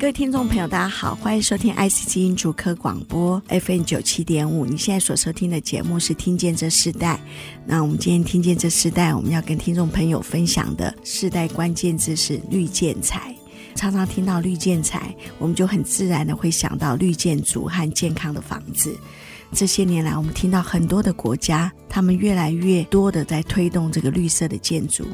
各位听众朋友，大家好，欢迎收听 IC 基因主科广播 FM 九七点五。你现在所收听的节目是《听见这世代》。那我们今天听见这世代，我们要跟听众朋友分享的世代关键字是绿建材。常常听到绿建材，我们就很自然的会想到绿建筑和健康的房子。这些年来，我们听到很多的国家，他们越来越多的在推动这个绿色的建筑。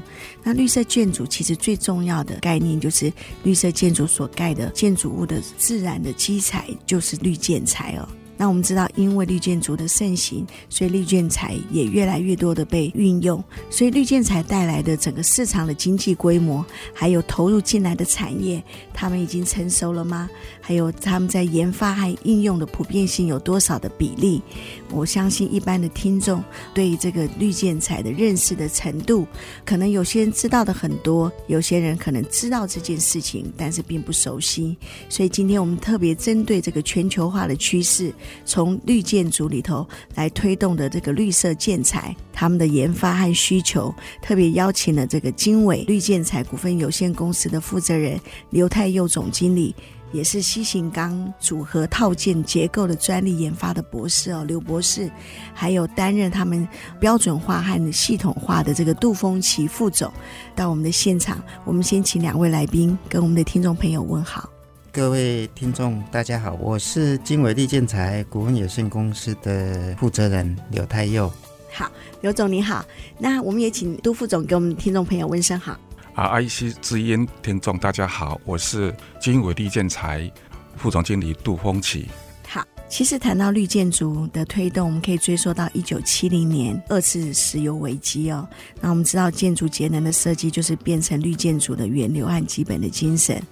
那绿色建筑其实最重要的概念，就是绿色建筑所盖的建筑物的自然的基材就是绿建材哦。那我们知道，因为绿建筑的盛行，所以绿建材也越来越多的被运用。所以绿建材带来的整个市场的经济规模，还有投入进来的产业，他们已经成熟了吗？还有他们在研发和应用的普遍性有多少的比例？我相信一般的听众对于这个绿建材的认识的程度，可能有些人知道的很多，有些人可能知道这件事情，但是并不熟悉。所以今天我们特别针对这个全球化的趋势。从绿建筑里头来推动的这个绿色建材，他们的研发和需求，特别邀请了这个经纬绿建材股份有限公司的负责人刘太佑总经理，也是西型钢组合套件结构的专利研发的博士哦，刘博士，还有担任他们标准化和系统化的这个杜峰奇副总，到我们的现场，我们先请两位来宾跟我们的听众朋友问好。各位听众，大家好，我是经纬利建材股份有限公司的负责人刘太佑。好，刘总你好，那我们也请杜副总给我们听众朋友问声好。啊，，IC 之音听众大家好，我是金纬利建材副总经理杜峰奇。其实谈到绿建筑的推动，我们可以追溯到一九七零年二次石油危机哦。那我们知道，建筑节能的设计就是变成绿建筑的源流和基本的精神。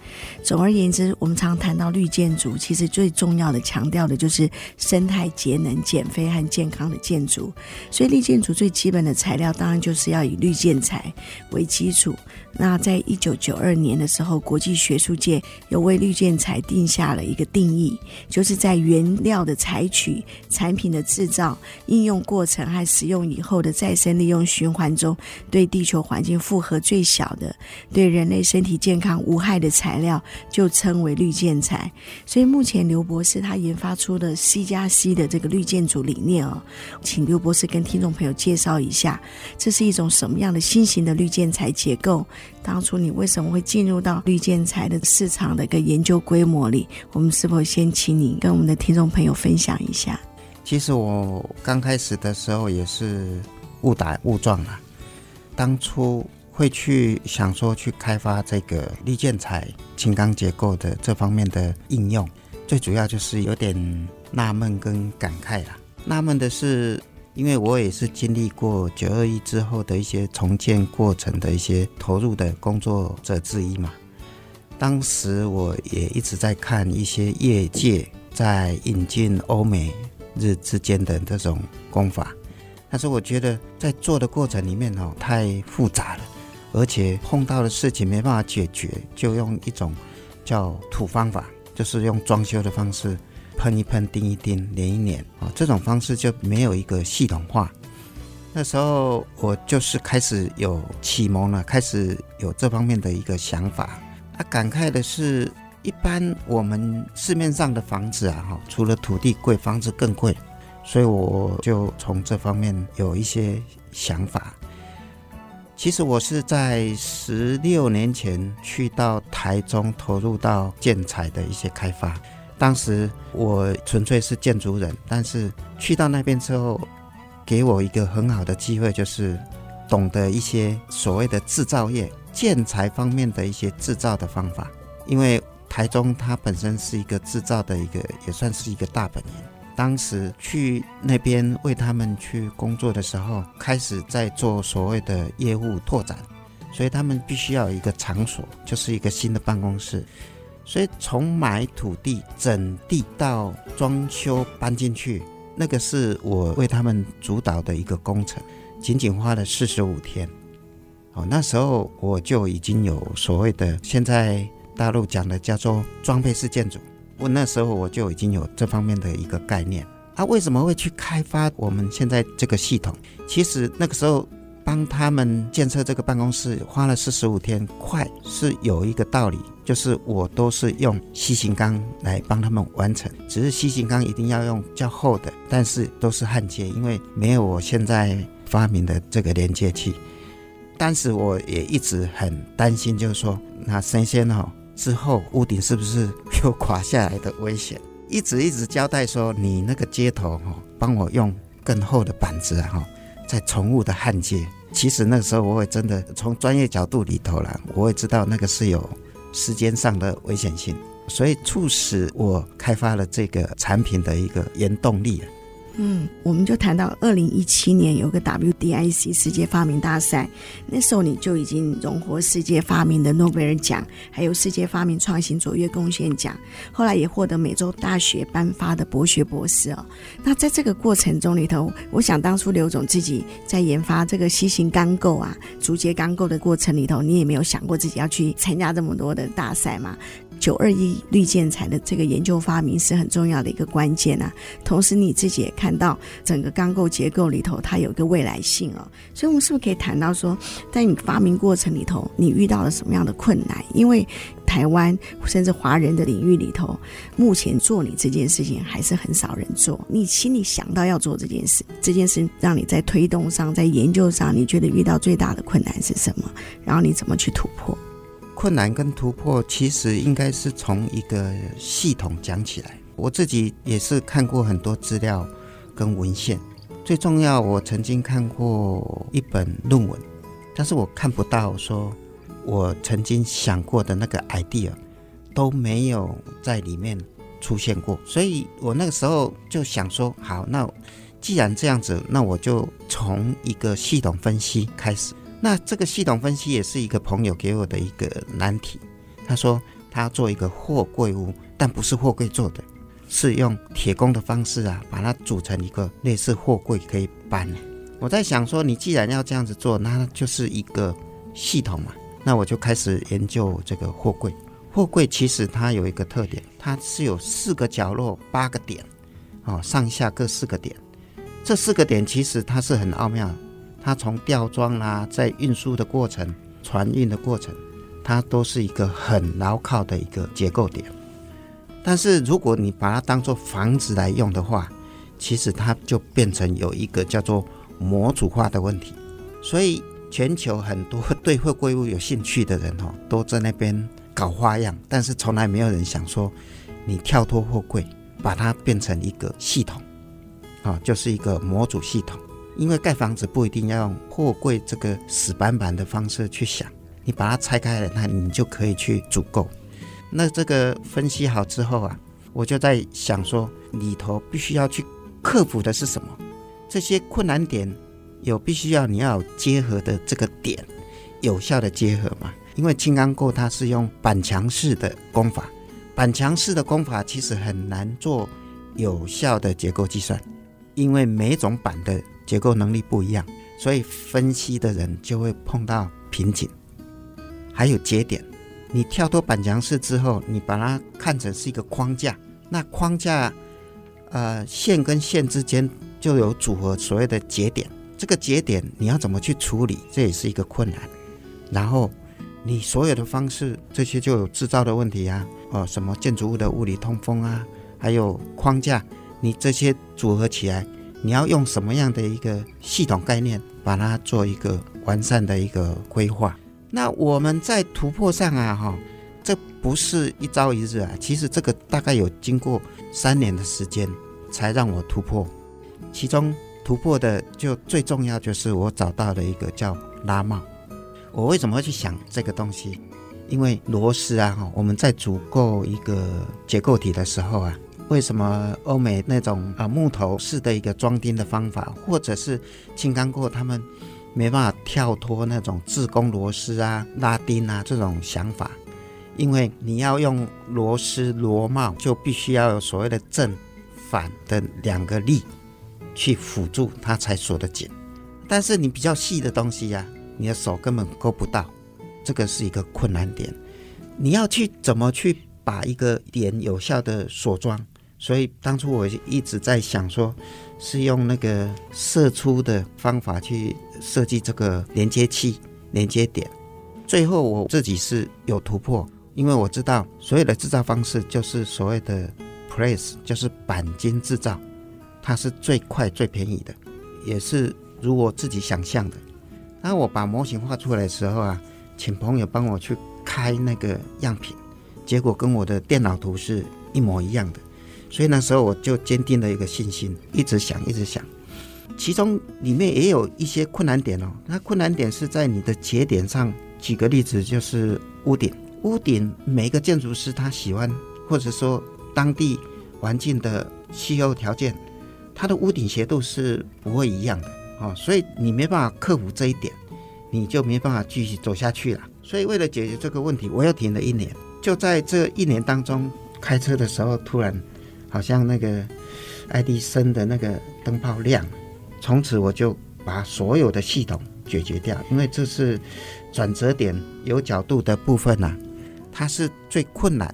总而言之，我们常谈到绿建筑，其实最重要的强调的就是生态节能、减废和健康的建筑。所以，绿建筑最基本的材料当然就是要以绿建材为基础。那在一九九二年的时候，国际学术界又为绿建材定下了一个定义，就是在原料的采取、产品的制造、应用过程和使用以后的再生利用循环中，对地球环境负荷最小的、对人类身体健康无害的材料，就称为绿建材。所以目前刘博士他研发出的 C 加 C 的这个绿建筑理念哦，请刘博士跟听众朋友介绍一下，这是一种什么样的新型的绿建材结构？当初你为什么会进入到绿建材的市场的一个研究规模里？我们是否先请你跟我们的听众朋友分享一下？其实我刚开始的时候也是误打误撞啊。当初会去想说去开发这个绿建材轻钢结构的这方面的应用，最主要就是有点纳闷跟感慨啦。纳闷的是。因为我也是经历过九二一之后的一些重建过程的一些投入的工作者之一嘛，当时我也一直在看一些业界在引进欧美日之间的这种工法，但是我觉得在做的过程里面哦太复杂了，而且碰到的事情没办法解决，就用一种叫土方法，就是用装修的方式。喷一喷，钉一钉，粘一粘啊，这种方式就没有一个系统化。那时候我就是开始有启蒙了，开始有这方面的一个想法。啊，感慨的是，一般我们市面上的房子啊，哈，除了土地贵，房子更贵，所以我就从这方面有一些想法。其实我是在十六年前去到台中，投入到建材的一些开发。当时我纯粹是建筑人，但是去到那边之后，给我一个很好的机会，就是懂得一些所谓的制造业建材方面的一些制造的方法。因为台中它本身是一个制造的一个，也算是一个大本营。当时去那边为他们去工作的时候，开始在做所谓的业务拓展，所以他们必须要有一个场所，就是一个新的办公室。所以从买土地、整地到装修搬进去，那个是我为他们主导的一个工程，仅仅花了四十五天。哦，那时候我就已经有所谓的现在大陆讲的叫做装配式建筑。我那时候我就已经有这方面的一个概念。他为什么会去开发我们现在这个系统？其实那个时候帮他们建设这个办公室花了四十五天，快是有一个道理，就是我都是用 C 型钢来帮他们完成，只是 C 型钢一定要用较厚的，但是都是焊接，因为没有我现在发明的这个连接器。当时我也一直很担心，就是说那生鲜哈之后屋顶是不是有垮下来的危险？一直一直交代说，你那个接头哈，帮我用更厚的板子哈，再重复的焊接。其实那个时候我会真的从专业角度里头啦，我会知道那个是有时间上的危险性，所以促使我开发了这个产品的一个原动力。嗯，我们就谈到二零一七年有个 WDIC 世界发明大赛，那时候你就已经荣获世界发明的诺贝尔奖，还有世界发明创新卓越贡献奖，后来也获得美洲大学颁发的博学博士哦。那在这个过程中里头，我想当初刘总自己在研发这个 C 型钢构啊、竹节钢构的过程里头，你也没有想过自己要去参加这么多的大赛嘛？九二一绿建材的这个研究发明是很重要的一个关键啊，同时你自己也看到整个钢构结构里头它有一个未来性哦，所以我们是不是可以谈到说，在你发明过程里头你遇到了什么样的困难？因为台湾甚至华人的领域里头，目前做你这件事情还是很少人做。你心里想到要做这件事，这件事让你在推动上、在研究上，你觉得遇到最大的困难是什么？然后你怎么去突破？困难跟突破，其实应该是从一个系统讲起来。我自己也是看过很多资料跟文献，最重要，我曾经看过一本论文，但是我看不到说我曾经想过的那个 idea 都没有在里面出现过。所以我那个时候就想说，好，那既然这样子，那我就从一个系统分析开始。那这个系统分析也是一个朋友给我的一个难题。他说他要做一个货柜屋，但不是货柜做的，是用铁工的方式啊，把它组成一个类似货柜可以搬。我在想说，你既然要这样子做，那就是一个系统嘛。那我就开始研究这个货柜。货柜其实它有一个特点，它是有四个角落八个点，哦，上下各四个点。这四个点其实它是很奥妙。它从吊装啦，在运输的过程、船运的过程，它都是一个很牢靠的一个结构点。但是如果你把它当做房子来用的话，其实它就变成有一个叫做模组化的问题。所以全球很多对货柜屋有兴趣的人哦，都在那边搞花样，但是从来没有人想说，你跳脱货柜，把它变成一个系统，啊，就是一个模组系统。因为盖房子不一定要用货柜这个死板板的方式去想，你把它拆开了，那你就可以去组构。那这个分析好之后啊，我就在想说，里头必须要去克服的是什么？这些困难点有必须要你要结合的这个点，有效的结合嘛？因为轻钢构它是用板墙式的工法，板墙式的工法其实很难做有效的结构计算，因为每种板的结构能力不一样，所以分析的人就会碰到瓶颈。还有节点，你跳脱板墙式之后，你把它看成是一个框架，那框架，呃，线跟线之间就有组合所谓的节点。这个节点你要怎么去处理，这也是一个困难。然后你所有的方式，这些就有制造的问题啊，哦，什么建筑物的物理通风啊，还有框架，你这些组合起来。你要用什么样的一个系统概念，把它做一个完善的一个规划？那我们在突破上啊，哈，这不是一朝一日啊，其实这个大概有经过三年的时间才让我突破。其中突破的就最重要就是我找到了一个叫拉帽。我为什么会去想这个东西？因为螺丝啊，哈，我们在组构一个结构体的时候啊。为什么欧美那种啊木头式的一个装钉的方法，或者是轻钢过，他们没办法跳脱那种自攻螺丝啊、拉钉啊这种想法？因为你要用螺丝螺帽，就必须要有所谓的正反的两个力去辅助它才锁得紧。但是你比较细的东西呀、你的手根本够不到，这个是一个困难点。你要去怎么去把一个点有效的锁装？所以当初我一直在想说，是用那个射出的方法去设计这个连接器、连接点。最后我自己是有突破，因为我知道所有的制造方式就是所谓的 press，就是钣金制造，它是最快最便宜的，也是如我自己想象的。当我把模型画出来的时候啊，请朋友帮我去开那个样品，结果跟我的电脑图是一模一样的。所以那时候我就坚定了一个信心，一直想，一直想。其中里面也有一些困难点哦。那困难点是在你的节点上。举个例子，就是屋顶。屋顶每个建筑师他喜欢，或者说当地环境的气候条件，它的屋顶斜度是不会一样的哦。所以你没办法克服这一点，你就没办法继续走下去了。所以为了解决这个问题，我又停了一年。就在这一年当中，开车的时候突然。好像那个爱迪生的那个灯泡亮，从此我就把所有的系统解决掉，因为这是转折点有角度的部分呐、啊，它是最困难。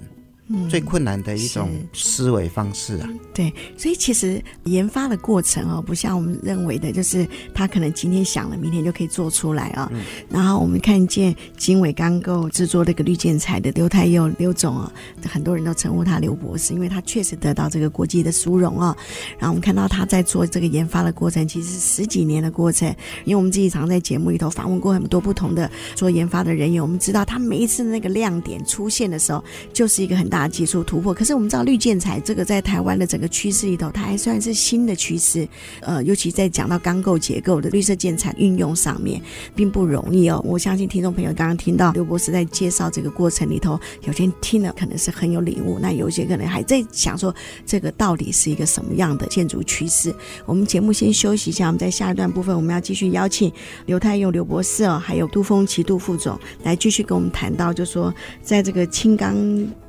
最困难的一种思维方式啊，对，所以其实研发的过程哦，不像我们认为的，就是他可能今天想了，明天就可以做出来啊、哦。嗯、然后我们看见经纬钢构制作这个绿建材的刘太佑刘总啊，很多人都称呼他刘博士，因为他确实得到这个国际的殊荣啊。然后我们看到他在做这个研发的过程，其实是十几年的过程，因为我们自己常在节目里头访问过很多不同的做研发的人员，我们知道他每一次那个亮点出现的时候，就是一个很大。技术突破，可是我们知道绿建材这个在台湾的整个趋势里头，它还算是新的趋势。呃，尤其在讲到钢构结构的绿色建材运用上面，并不容易哦。我相信听众朋友刚刚听到刘博士在介绍这个过程里头，有些听了可能是很有领悟，那有些可能还在想说这个到底是一个什么样的建筑趋势。我们节目先休息一下，我们在下一段部分我们要继续邀请刘太佑刘博士哦，还有杜峰奇杜副总来继续跟我们谈到，就说在这个轻钢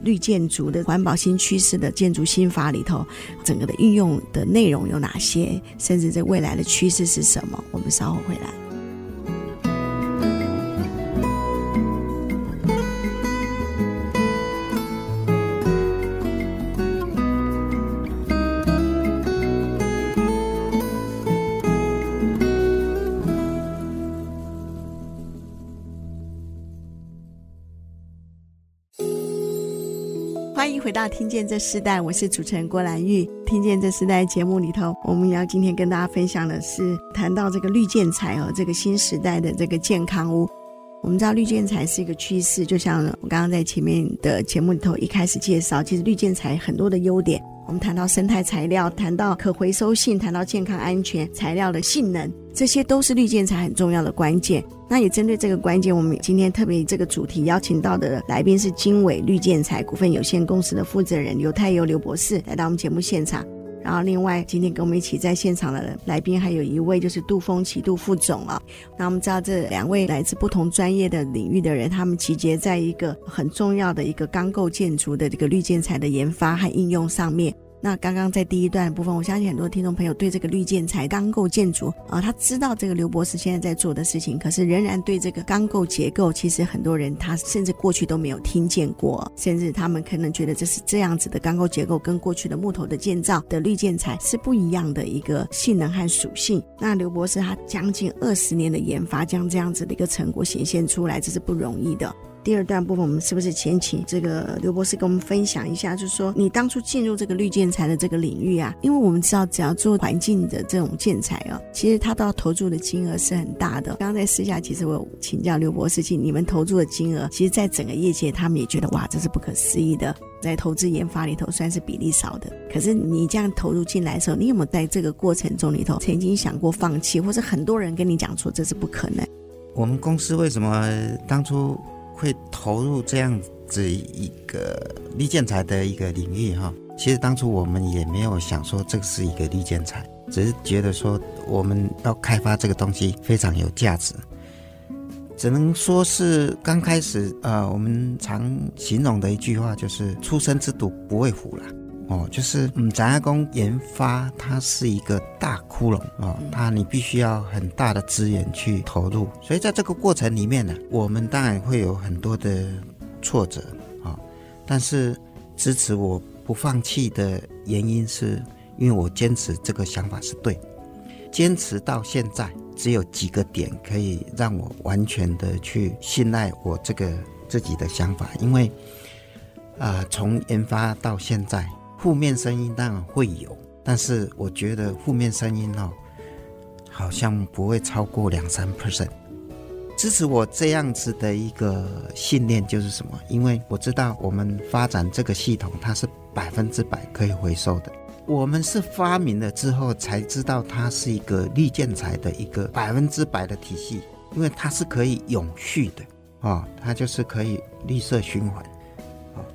绿建。建筑的环保新趋势的建筑新法里头，整个的运用的内容有哪些？甚至在未来的趋势是什么？我们稍后回来。到听见这世代，我是主持人郭兰玉。听见这世代节目里头，我们要今天跟大家分享的是谈到这个绿建材和这个新时代的这个健康屋。我们知道绿建材是一个趋势，就像我刚刚在前面的节目里头一开始介绍，其实绿建材很多的优点。我们谈到生态材料，谈到可回收性，谈到健康安全材料的性能，这些都是绿建材很重要的关键。那也针对这个关键，我们今天特别这个主题邀请到的来宾是经纬绿建材股份有限公司的负责人刘太佑刘博士来到我们节目现场。然后另外今天跟我们一起在现场的来宾还有一位就是杜峰奇杜副总啊。那我们知道这两位来自不同专业的领域的人，他们集结在一个很重要的一个钢构建筑的这个绿建材的研发和应用上面。那刚刚在第一段部分，我相信很多听众朋友对这个绿建材钢构建筑啊，他知道这个刘博士现在在做的事情，可是仍然对这个钢构结构，其实很多人他甚至过去都没有听见过，甚至他们可能觉得这是这样子的钢构结构，跟过去的木头的建造的绿建材是不一样的一个性能和属性。那刘博士他将近二十年的研发，将这样子的一个成果显现出来，这是不容易的。第二段部分，我们是不是先请这个刘博士跟我们分享一下？就是说，你当初进入这个绿建材的这个领域啊，因为我们知道，只要做环境的这种建材啊，其实它都要投注的金额是很大的。刚刚在私下，其实我请教刘博士，请你们投注的金额，其实在整个业界，他们也觉得哇，这是不可思议的，在投资研发里头算是比例少的。可是你这样投入进来的时候，你有没有在这个过程中里头曾经想过放弃，或者很多人跟你讲说这是不可能？我们公司为什么当初？会投入这样子一个绿建材的一个领域哈，其实当初我们也没有想说这是一个绿建材，只是觉得说我们要开发这个东西非常有价值，只能说是刚开始呃，我们常形容的一句话就是“初生之犊不畏虎”了。哦，就是嗯，展亚工研发它是一个大窟窿哦，它你必须要很大的资源去投入，所以在这个过程里面呢，我们当然会有很多的挫折啊，但是支持我不放弃的原因是因为我坚持这个想法是对，坚持到现在只有几个点可以让我完全的去信赖我这个自己的想法，因为。啊，从研发到现在，负面声音当然会有，但是我觉得负面声音哦，好像不会超过两三 percent。支持我这样子的一个信念就是什么？因为我知道我们发展这个系统，它是百分之百可以回收的。我们是发明了之后才知道它是一个绿建材的一个百分之百的体系，因为它是可以永续的啊，它就是可以绿色循环。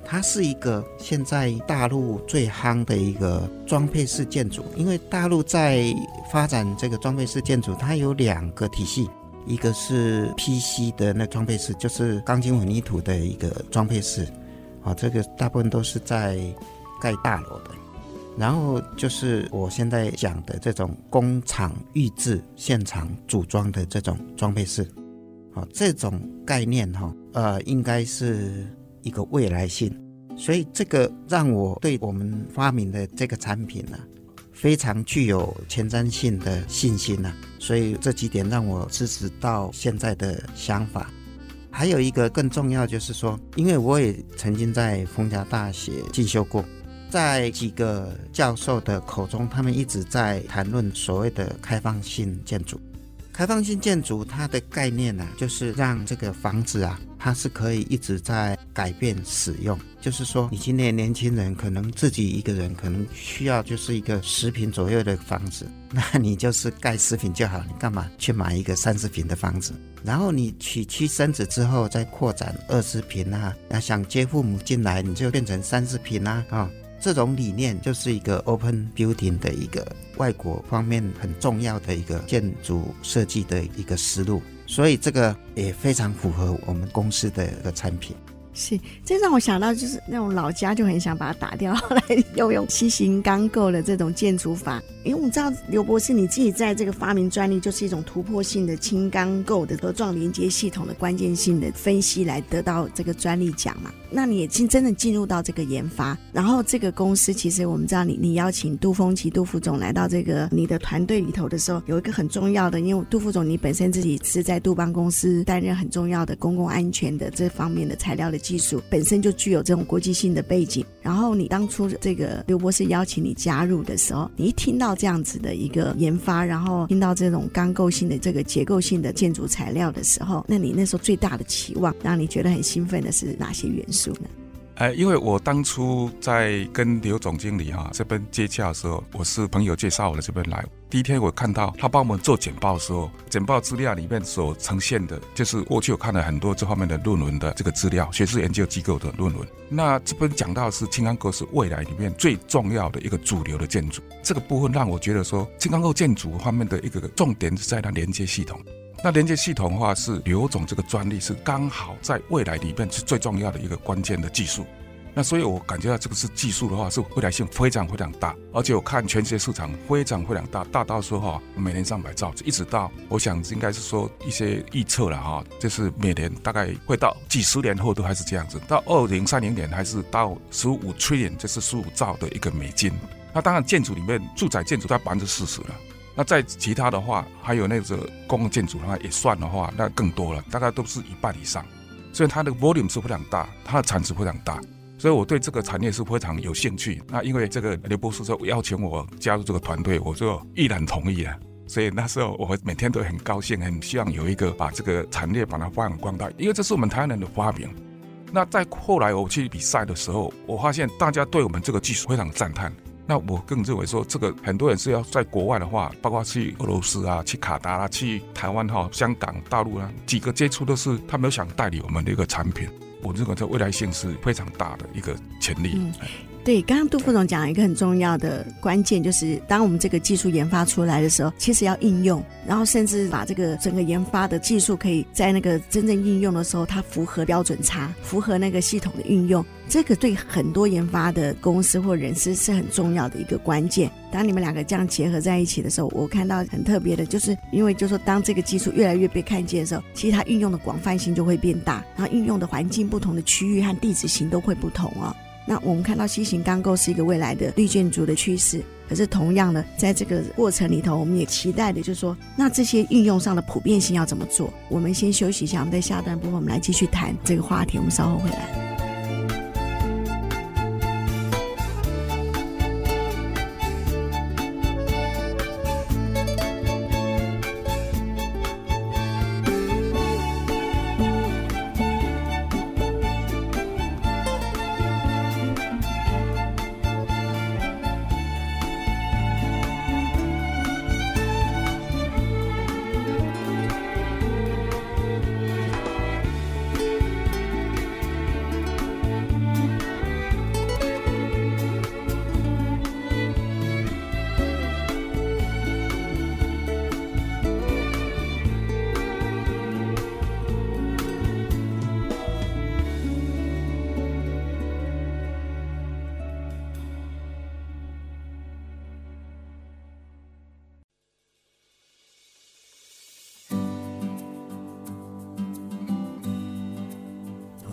它是一个现在大陆最夯的一个装配式建筑，因为大陆在发展这个装配式建筑，它有两个体系，一个是 PC 的那装配式，就是钢筋混凝土的一个装配式，啊，这个大部分都是在盖大楼的，然后就是我现在讲的这种工厂预制现场组装的这种装配式，啊，这种概念哈，呃，应该是。一个未来性，所以这个让我对我们发明的这个产品呢，非常具有前瞻性的信心呐。所以这几点让我支持到现在的想法。还有一个更重要就是说，因为我也曾经在逢甲大学进修过，在几个教授的口中，他们一直在谈论所谓的开放性建筑。开放性建筑它的概念呢，就是让这个房子啊。它是可以一直在改变使用，就是说，你今年年轻人可能自己一个人可能需要就是一个十平左右的房子，那你就是盖十平就好，你干嘛去买一个三十平的房子？然后你娶妻生子之后再扩展二十平啊，那想接父母进来，你就变成三十平啊啊、哦，这种理念就是一个 open building 的一个外国方面很重要的一个建筑设计的一个思路。所以这个也非常符合我们公司的一个产品。是，这让我想到就是那种老家就很想把它打掉，后来又用新型钢构的这种建筑法。因为我们知道刘博士你自己在这个发明专利，就是一种突破性的轻钢构的盒状连接系统的关键性的分析，来得到这个专利奖嘛。那你也进真的进入到这个研发，然后这个公司其实我们知道你你邀请杜峰奇杜副总来到这个你的团队里头的时候，有一个很重要的，因为杜副总你本身自己是在杜邦公司担任很重要的公共安全的这方面的材料的。技术本身就具有这种国际性的背景，然后你当初这个刘博士邀请你加入的时候，你一听到这样子的一个研发，然后听到这种钢构性的这个结构性的建筑材料的时候，那你那时候最大的期望，让你觉得很兴奋的是哪些元素呢？哎，因为我当初在跟刘总经理哈、啊、这边接洽的时候，我是朋友介绍我的这边来。第一天我看到他帮我们做简报的时候，简报资料里面所呈现的，就是过去我看了很多这方面的论文的这个资料，学术研究机构的论文。那这边讲到是轻钢构是未来里面最重要的一个主流的建筑，这个部分让我觉得说，轻钢构建筑方面的一个重点是在它连接系统。那连接系统的话，是刘总这个专利是刚好在未来里面是最重要的一个关键的技术。那所以我感觉到这个是技术的话，是未来性非常非常大。而且我看全世界市场非常非常大，大到说哈，每年上百兆，一直到我想应该是说一些预测了哈，就是每年大概会到几十年后都还是这样子，到二零三零年还是到十五 trillion，就是十五兆的一个美金。那当然建筑里面住宅建筑在百分之四十了。那在其他的话，还有那个公共建筑的话也算的话，那更多了，大概都是一半以上。所以它的 volume 是非常大，它的产值非常大。所以我对这个产业是非常有兴趣。那因为这个刘博士说邀请我加入这个团队，我就毅然同意了。所以那时候我每天都很高兴，很希望有一个把这个产业把它发扬光大，因为这是我们台湾人的发明。那在后来我去比赛的时候，我发现大家对我们这个技术非常赞叹。那我更认为说，这个很多人是要在国外的话，包括去俄罗斯啊、去卡达啊、去台湾哈、香港、大陆啊，几个接触都是他没有想代理我们的一个产品。我认为在未来性是非常大的一个潜力。对，刚刚杜副总讲了一个很重要的关键，就是当我们这个技术研发出来的时候，其实要应用，然后甚至把这个整个研发的技术可以在那个真正应用的时候，它符合标准差，符合那个系统的运用，这个对很多研发的公司或人士是很重要的一个关键。当你们两个这样结合在一起的时候，我看到很特别的，就是因为就是说，当这个技术越来越被看见的时候，其实它运用的广泛性就会变大，然后运用的环境不同的区域和地址型都会不同哦。那我们看到 C 型钢构是一个未来的绿建筑的趋势，可是同样呢，在这个过程里头，我们也期待的就是说，那这些运用上的普遍性要怎么做？我们先休息一下，我们在下段部分我们来继续谈这个话题，我们稍后回来。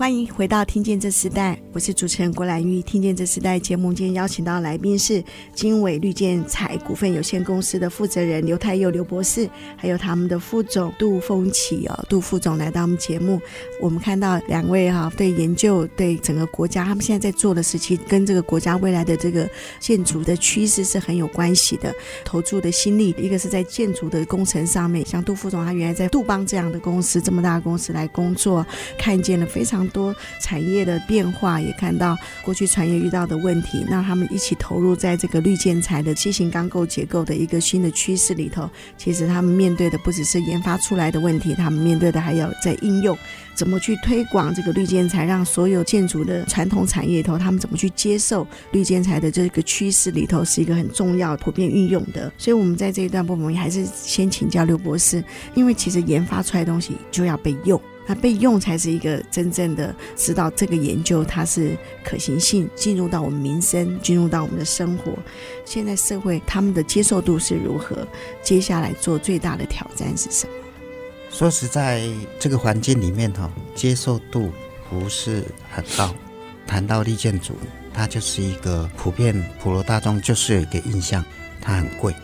欢迎回到《听见这时代》，我是主持人郭兰玉。《听见这时代》节目今天邀请到来宾是经纬绿建材股份有限公司的负责人刘太佑刘博士，还有他们的副总杜峰起哦，杜副总来到我们节目。我们看到两位哈、对研究对整个国家，他们现在在做的事情，跟这个国家未来的这个建筑的趋势是很有关系的。投注的心力，一个是在建筑的工程上面，像杜副总他原来在杜邦这样的公司，这么大的公司来工作，看见了非常。多产业的变化，也看到过去产业遇到的问题，那他们一起投入在这个绿建材的新型钢构结构的一个新的趋势里头。其实他们面对的不只是研发出来的问题，他们面对的还有在应用，怎么去推广这个绿建材，让所有建筑的传统产业里头，他们怎么去接受绿建材的这个趋势里头，是一个很重要普遍运用的。所以，我们在这一段部分，还是先请教刘博士，因为其实研发出来的东西就要被用。那被用才是一个真正的知道这个研究它是可行性进入到我们民生，进入到我们的生活。现在社会他们的接受度是如何？接下来做最大的挑战是什么？说实在，这个环境里面哈，接受度不是很高。谈到绿建筑，它就是一个普遍普罗大众就是有一个印象，它很贵，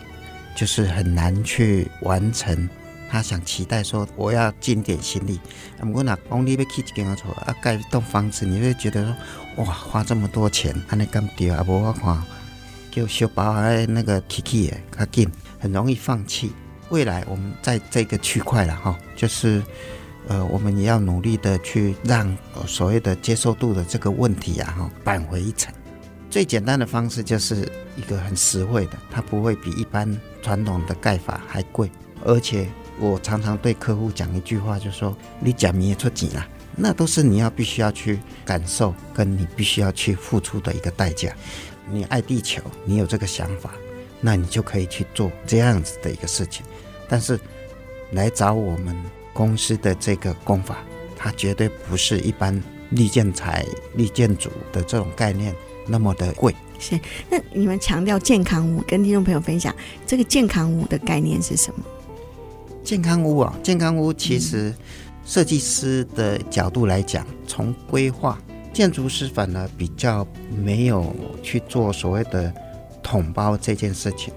就是很难去完成。他想期待说，我要尽点心力。我那公里要起一间啊，盖一栋房子，你会觉得说，哇，花这么多钱，安尼咁丢啊？无我看，就小包还那个起起的，较紧，很容易放弃。未来我们在这个区块了哈，就是呃，我们也要努力的去让所谓的接受度的这个问题啊哈，扳回一城。最简单的方式就是一个很实惠的，它不会比一般传统的盖法还贵，而且。我常常对客户讲一句话，就是说你假米也出钱啦，那都是你要必须要去感受，跟你必须要去付出的一个代价。你爱地球，你有这个想法，那你就可以去做这样子的一个事情。但是来找我们公司的这个功法，它绝对不是一般立建材、立建筑的这种概念那么的贵。是，那你们强调健康屋，跟听众朋友分享这个健康屋的概念是什么？健康屋啊，健康屋其实设计师的角度来讲，从规划，建筑师反而比较没有去做所谓的统包这件事情。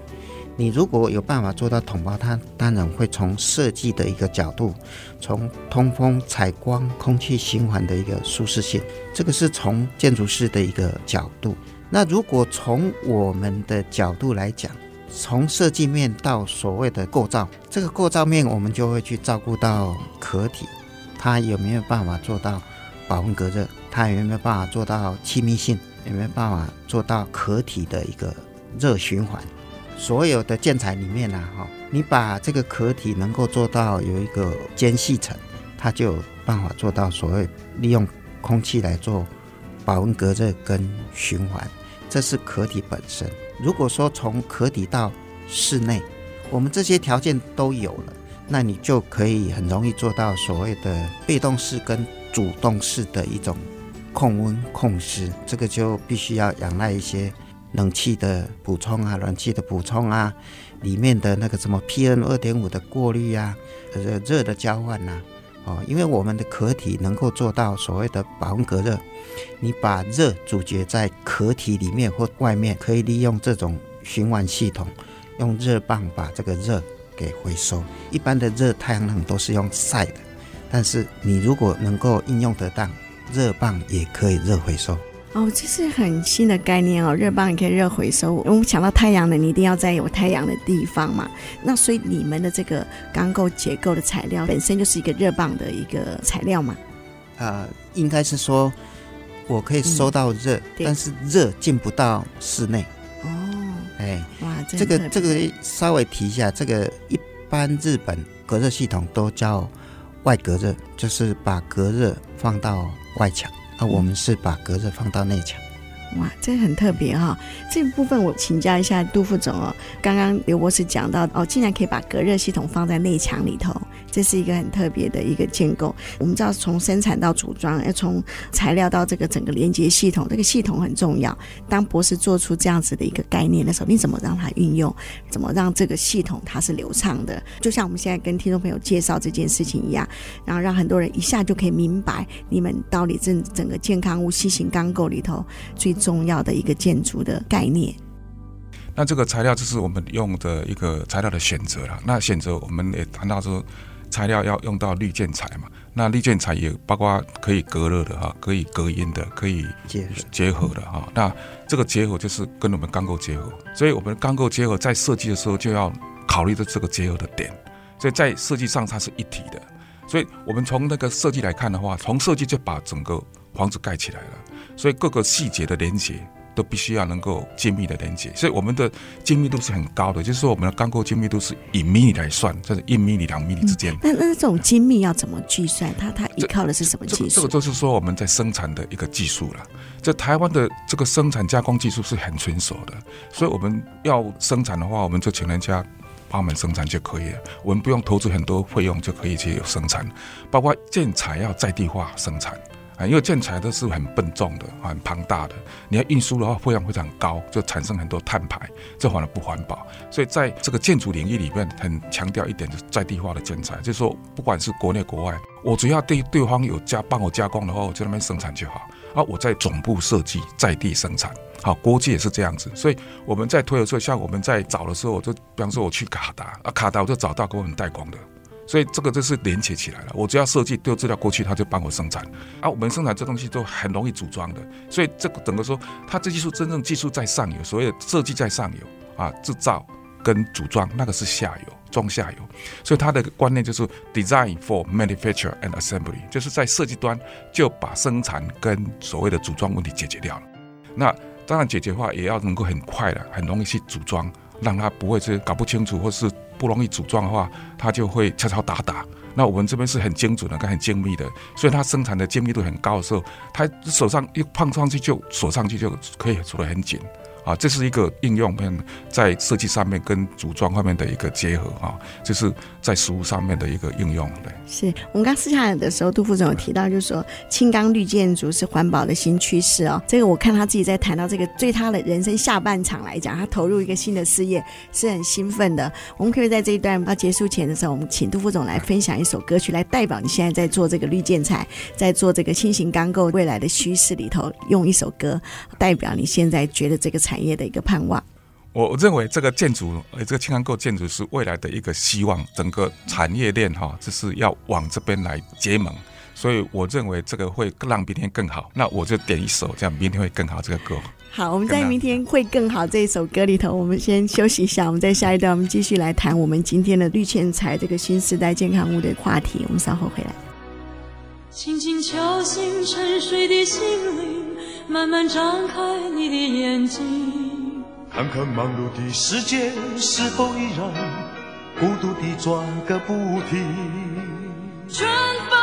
你如果有办法做到统包，它当然会从设计的一个角度，从通风、采光、空气循环的一个舒适性，这个是从建筑师的一个角度。那如果从我们的角度来讲，从设计面到所谓的构造，这个构造面我们就会去照顾到壳体，它有没有办法做到保温隔热？它有没有办法做到气密性？有没有办法做到壳体的一个热循环？所有的建材里面呢，哈，你把这个壳体能够做到有一个间隙层，它就有办法做到所谓利用空气来做保温隔热跟循环。这是壳体本身。如果说从壳体到室内，我们这些条件都有了，那你就可以很容易做到所谓的被动式跟主动式的一种控温控湿。这个就必须要仰赖一些冷气的补充啊，暖气的补充啊，里面的那个什么 PM 二点五的过滤啊，热热的交换呐，哦，因为我们的壳体能够做到所谓的保温隔热，你把热阻绝在壳体里面或外面，可以利用这种循环系统。用热棒把这个热给回收。一般的热太阳能都是用晒的，但是你如果能够应用得当，热棒也可以热回收。哦，这是很新的概念哦，热棒也可以热回收。我们想到太阳能，你一定要在有太阳的地方嘛。那所以你们的这个钢构结构的材料本身就是一个热棒的一个材料嘛？呃，应该是说，我可以收到热，嗯、但是热进不到室内。哦哎，哇，这个这个稍微提一下，这个一般日本隔热系统都叫外隔热，就是把隔热放到外墙，啊我们是把隔热放到内墙。哇，这很特别哈、这个部分我请教一下杜副总哦。刚刚刘博士讲到哦，竟然可以把隔热系统放在内墙里头，这是一个很特别的一个建构。我们知道从生产到组装，要从材料到这个整个连接系统，这个系统很重要。当博士做出这样子的一个概念的时候，你怎么让它运用？怎么让这个系统它是流畅的？就像我们现在跟听众朋友介绍这件事情一样，然后让很多人一下就可以明白你们到底这整个健康屋新型钢构里头最。重要的一个建筑的概念。那这个材料就是我们用的一个材料的选择了。那选择我们也谈到说，材料要用到绿建材嘛。那绿建材也包括可以隔热的哈，可以隔音的，可以结结合的哈。那这个结合就是跟我们钢构结合。所以我们钢构结合在设计的时候就要考虑到这个结合的点。所以在设计上它是一体的。所以我们从那个设计来看的话，从设计就把整个房子盖起来了。所以各个细节的连接都必须要能够精密的连接，所以我们的精密度是很高的，就是说我们的钢构精密度是以米来算，就是一米里两米之间。那那这种精密要怎么计算？它它依靠的是什么技术？这个就是说我们在生产的一个技术了。在台湾的这个生产加工技术是很纯熟的，所以我们要生产的话，我们就请人家帮我们生产就可以了，我们不用投资很多费用就可以去有生产，包括建材要在地化生产。啊，因为建材都是很笨重的，很庞大的，你要运输的话费用非常高，就产生很多碳排，这反而不环保。所以在这个建筑领域里面，很强调一点就是在地化的建材，就是说不管是国内国外，我只要对对方有加帮我加工的话，我就那边生产就好。啊，我在总部设计，在地生产。好，国际也是这样子。所以我们在推的时候，像我们在找的时候，我就比方说我去卡达啊，卡达我就找到给我们代工的。所以这个就是连接起来了。我只要设计丢资料过去，他就帮我生产。啊，我们生产这东西都很容易组装的。所以这个整个说，它这技术真正技术在上游，所谓的设计在上游啊，制造跟组装那个是下游，中下游。所以它的观念就是 design for manufacture and assembly，就是在设计端就把生产跟所谓的组装问题解决掉了。那当然解决的话，也要能够很快的、很容易去组装，让它不会是搞不清楚或是。不容易组装的话，它就会敲敲打打。那我们这边是很精准的，跟很精密的，所以它生产的精密度很高的时候，它手上一碰上去就锁上去就可以锁得很紧。啊，这是一个应用面，在设计上面跟组装方面的一个结合啊，这是在实物上面的一个应用。对，是我们刚私下的时候，杜副总有提到，就是说轻钢绿建筑是环保的新趋势哦。这个我看他自己在谈到这个，对他的人生下半场来讲，他投入一个新的事业是很兴奋的。我们可以在这一段要结束前的时候，我们请杜副总来分享一首歌曲，来代表你现在在做这个绿建材，在做这个轻型钢构未来的趋势里头，用一首歌代表你现在觉得这个材。产业的一个盼望，我认为这个建筑，呃，这个轻钢构建筑是未来的一个希望，整个产业链哈，就是要往这边来结盟，所以我认为这个会让明天更好。那我就点一首，这样明天会更好。这个歌，好，我们在明天会更好这一首歌里头，我们先休息一下，我们在下一段我们继续来谈我们今天的绿建材这个新时代健康屋的话题。我们稍后回来。轻轻敲醒沉睡的心灵。慢慢张开你的眼睛，看看忙碌的世界是否依然孤独地转个不停。春风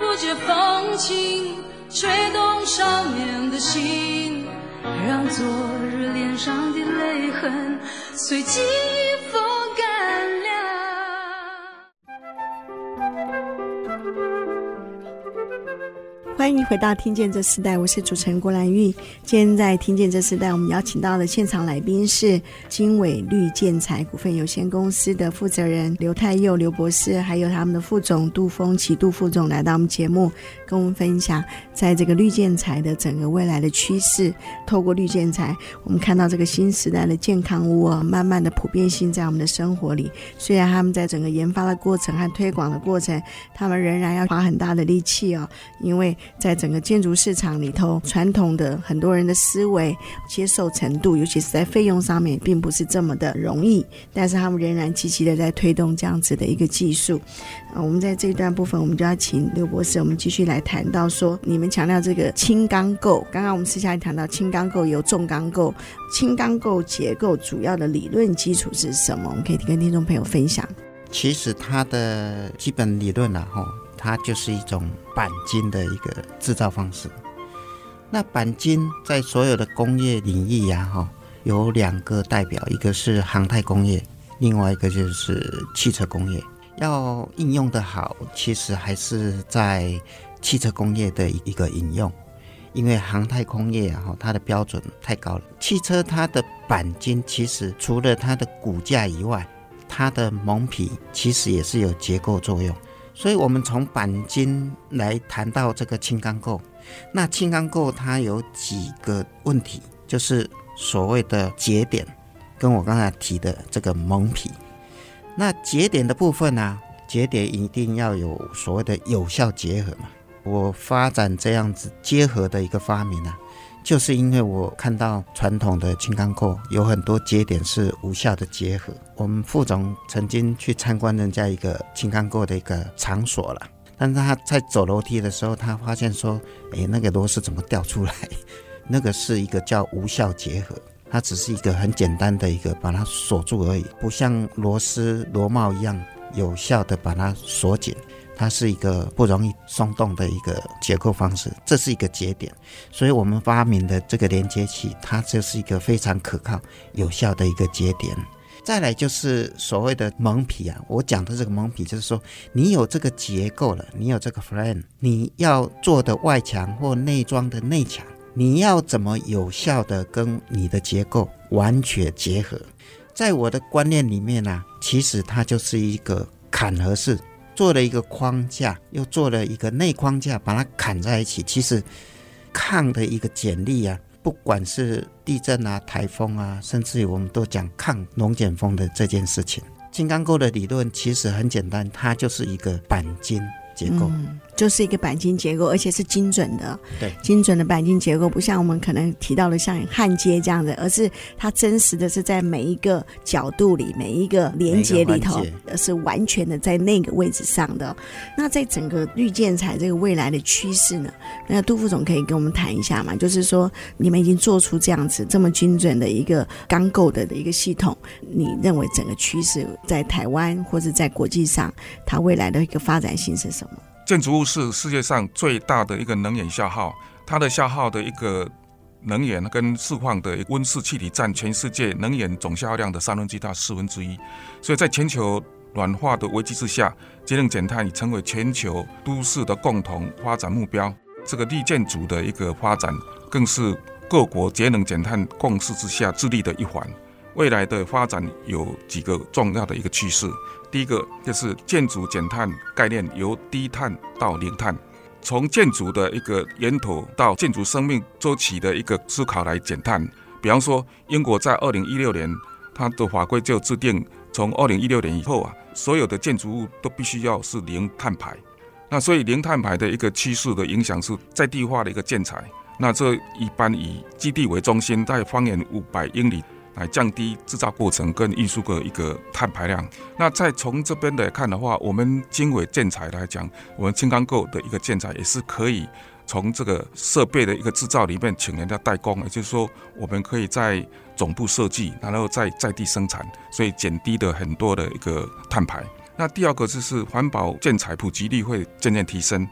不解风情，吹动少年的心，让昨日脸上的泪痕随记忆风欢迎回到《听见这时代》，我是主持人郭兰玉。今天在《听见这时代》，我们邀请到的现场来宾是经纬绿建材股份有限公司的负责人刘太佑刘博士，还有他们的副总杜峰启杜副总来到我们节目，跟我们分享在这个绿建材的整个未来的趋势。透过绿建材，我们看到这个新时代的健康屋哦，慢慢的普遍性在我们的生活里。虽然他们在整个研发的过程和推广的过程，他们仍然要花很大的力气哦，因为。在整个建筑市场里头，传统的很多人的思维接受程度，尤其是在费用上面，并不是这么的容易。但是他们仍然积极的在推动这样子的一个技术。啊，我们在这一段部分，我们就要请刘博士，我们继续来谈到说，你们强调这个轻钢构。刚刚我们私下里谈到轻钢构有重钢构，轻钢构结构主要的理论基础是什么？我们可以跟听众朋友分享。其实它的基本理论呢，哈。它就是一种钣金的一个制造方式。那钣金在所有的工业领域呀，哈，有两个代表，一个是航太工业，另外一个就是汽车工业。要应用得好，其实还是在汽车工业的一个应用，因为航太工业啊，它的标准太高了。汽车它的钣金其实除了它的骨架以外，它的蒙皮其实也是有结构作用。所以，我们从钣金来谈到这个轻钢构，那轻钢构它有几个问题，就是所谓的节点，跟我刚才提的这个蒙皮。那节点的部分呢、节点一定要有所谓的有效结合嘛。我发展这样子结合的一个发明啊。就是因为我看到传统的轻钢构有很多节点是无效的结合。我们副总曾经去参观人家一个轻钢构的一个场所了，但是他在走楼梯的时候，他发现说：“哎，那个螺丝怎么掉出来？那个是一个叫无效结合，它只是一个很简单的一个把它锁住而已，不像螺丝螺帽一样有效的把它锁紧。”它是一个不容易松动的一个结构方式，这是一个节点，所以我们发明的这个连接器，它就是一个非常可靠、有效的一个节点。再来就是所谓的蒙皮啊，我讲的这个蒙皮，就是说你有这个结构了，你有这个 frame，你要做的外墙或内装的内墙，你要怎么有效的跟你的结构完全结合？在我的观念里面呢、其实它就是一个坎合式。做了一个框架，又做了一个内框架，把它砍在一起。其实抗的一个简历啊，不管是地震啊、台风啊，甚至于我们都讲抗龙卷风的这件事情。金刚构的理论其实很简单，它就是一个钣金结构。就是一个钣金结构，而且是精准的，对，精准的钣金结构，不像我们可能提到的像焊接这样的，而是它真实的是在每一个角度里，每一个连接里头，而是完全的在那个位置上的。那在整个绿建材这个未来的趋势呢？那杜副总可以跟我们谈一下嘛？就是说，你们已经做出这样子这么精准的一个钢构的的一个系统，你认为整个趋势在台湾或者在国际上，它未来的一个发展性是什么？建筑物是世界上最大的一个能源消耗，它的消耗的一个能源跟释放的温室气体占全世界能源总消耗量的三分之一到四分之一，所以在全球暖化的危机之下，节能减碳已成为全球都市的共同发展目标。这个绿建筑的一个发展，更是各国节能减碳共识之下致力的一环。未来的发展有几个重要的一个趋势。第一个就是建筑减碳概念由低碳到零碳，从建筑的一个源头到建筑生命周期的一个思考来减碳。比方说，英国在二零一六年，它的法规就制定，从二零一六年以后啊，所有的建筑物都必须要是零碳排。那所以零碳排的一个趋势的影响是在地化的一个建材。那这一般以基地为中心，在方圆五百英里。来降低制造过程跟运输的一个碳排量。那再从这边来看的话，我们经纬建材来讲，我们轻钢构的一个建材也是可以从这个设备的一个制造里面请人家代工，也就是说，我们可以在总部设计，然后在在地生产，所以减低的很多的一个碳排。那第二个就是环保建材普及率会渐渐提升。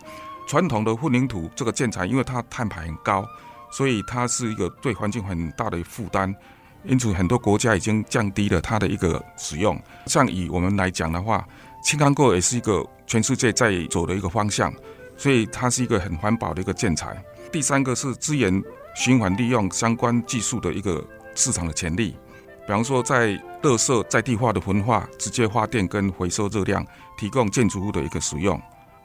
传统的混凝土这个建材，因为它碳排很高。所以它是一个对环境很大的负担。因此，很多国家已经降低了它的一个使用。像以我们来讲的话，轻钢构也是一个全世界在走的一个方向，所以它是一个很环保的一个建材。第三个是资源循环利用相关技术的一个市场的潜力，比方说在垃圾在地化的焚化、直接发电跟回收热量，提供建筑物的一个使用。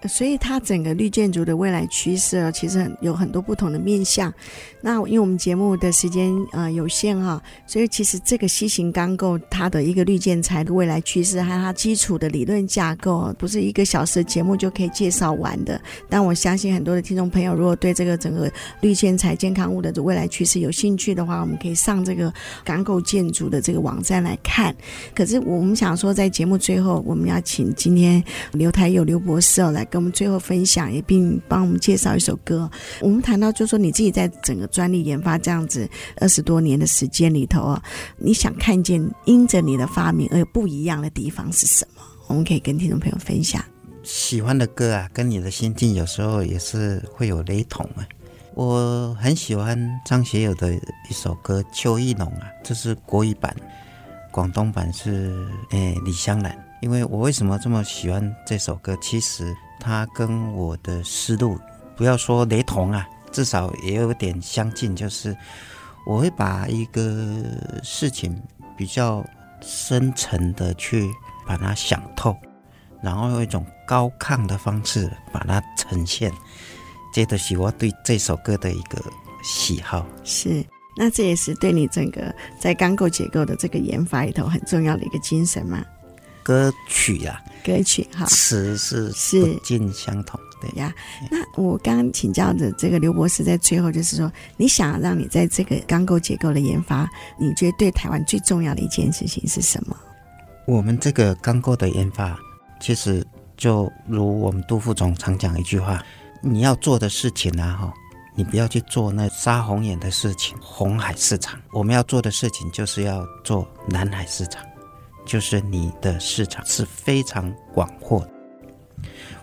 所以它整个绿建筑的未来趋势，其实很有很多不同的面向。那因为我们节目的时间呃有限哈，所以其实这个 C 型钢构它的一个绿建材的未来趋势，还有它基础的理论架构，不是一个小时节目就可以介绍完的。但我相信很多的听众朋友，如果对这个整个绿建材健康物的未来趋势有兴趣的话，我们可以上这个钢构建筑的这个网站来看。可是我们想说，在节目最后，我们要请今天刘台友刘博士来。跟我们最后分享，也并帮我们介绍一首歌。我们谈到，就是说你自己在整个专利研发这样子二十多年的时间里头啊，你想看见因着你的发明而有不一样的地方是什么？我们可以跟听众朋友分享。喜欢的歌啊，跟你的心境有时候也是会有雷同啊。我很喜欢张学友的一首歌《秋意浓》啊，这是国语版，广东版是诶李香兰。因为我为什么这么喜欢这首歌？其实它跟我的思路，不要说雷同啊，至少也有点相近。就是我会把一个事情比较深层的去把它想透，然后用一种高亢的方式把它呈现。这都是我对这首歌的一个喜好。是，那这也是对你整个在钢构结构的这个研发里头很重要的一个精神吗？歌曲呀、啊，歌曲哈，词是是不尽相同，对呀。那我刚刚请教的这个刘博士，在最后就是说，你想让你在这个钢构结构的研发，你觉得对台湾最重要的一件事情是什么？我们这个钢构的研发，其实就如我们杜副总常讲一句话：你要做的事情啊，哈，你不要去做那杀红眼的事情，红海市场。我们要做的事情，就是要做南海市场。就是你的市场是非常广阔的。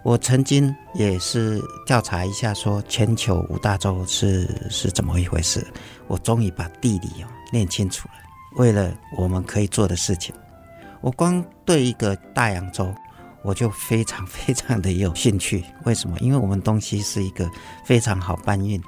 我曾经也是调查一下，说全球五大洲是是怎么一回事。我终于把地理哦念清楚了。为了我们可以做的事情，我光对一个大洋洲，我就非常非常的有兴趣。为什么？因为我们东西是一个非常好搬运，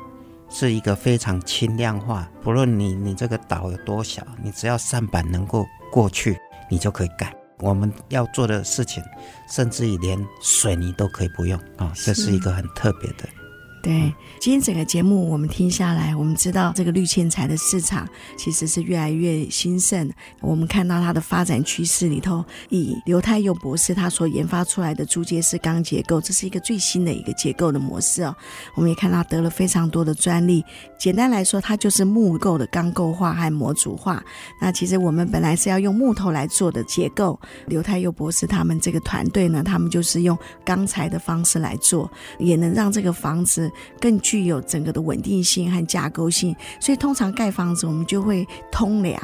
是一个非常轻量化。不论你你这个岛有多小，你只要舢板能够过去。你就可以盖我们要做的事情，甚至于连水泥都可以不用啊！这是一个很特别的。对，今天整个节目我们听下来，我们知道这个绿建材的市场其实是越来越兴盛。我们看到它的发展趋势里头，以刘太佑博士他所研发出来的租接式钢结构，这是一个最新的一个结构的模式哦。我们也看到得了非常多的专利。简单来说，它就是木构的钢构化和模组化。那其实我们本来是要用木头来做的结构，刘太佑博士他们这个团队呢，他们就是用钢材的方式来做，也能让这个房子。更具有整个的稳定性和架构性，所以通常盖房子我们就会通梁，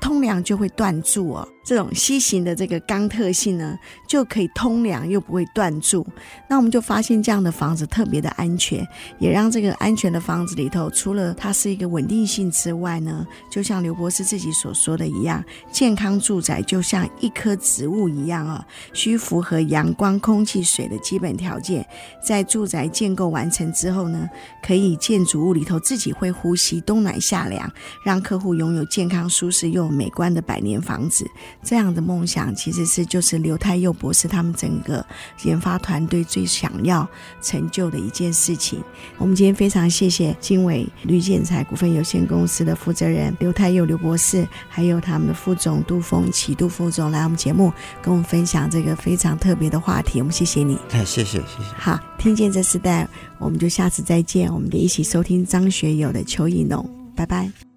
通梁就会断柱哦。这种 C 型的这个钢特性呢，就可以通梁又不会断柱。那我们就发现这样的房子特别的安全，也让这个安全的房子里头，除了它是一个稳定性之外呢，就像刘博士自己所说的一样，健康住宅就像一棵植物一样啊，需符合阳光、空气、水的基本条件。在住宅建构完成之后呢，可以建筑物里头自己会呼吸，冬暖夏凉，让客户拥有健康、舒适又美观的百年房子。这样的梦想其实是就是刘太佑博士他们整个研发团队最想要成就的一件事情。我们今天非常谢谢经纬绿建材股份有限公司的负责人刘太佑刘博士，还有他们的副总杜峰启杜副总来我们节目跟我们分享这个非常特别的话题。我们谢谢你，哎，谢谢谢谢。好，听见这时代，我们就下次再见。我们得一起收听张学友的《秋意浓》，拜拜。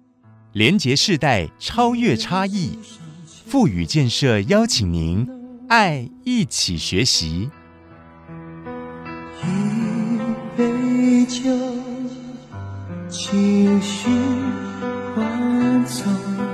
连结世代，超越差异。富予建设邀请您，爱一起学习。一杯酒，情绪万种。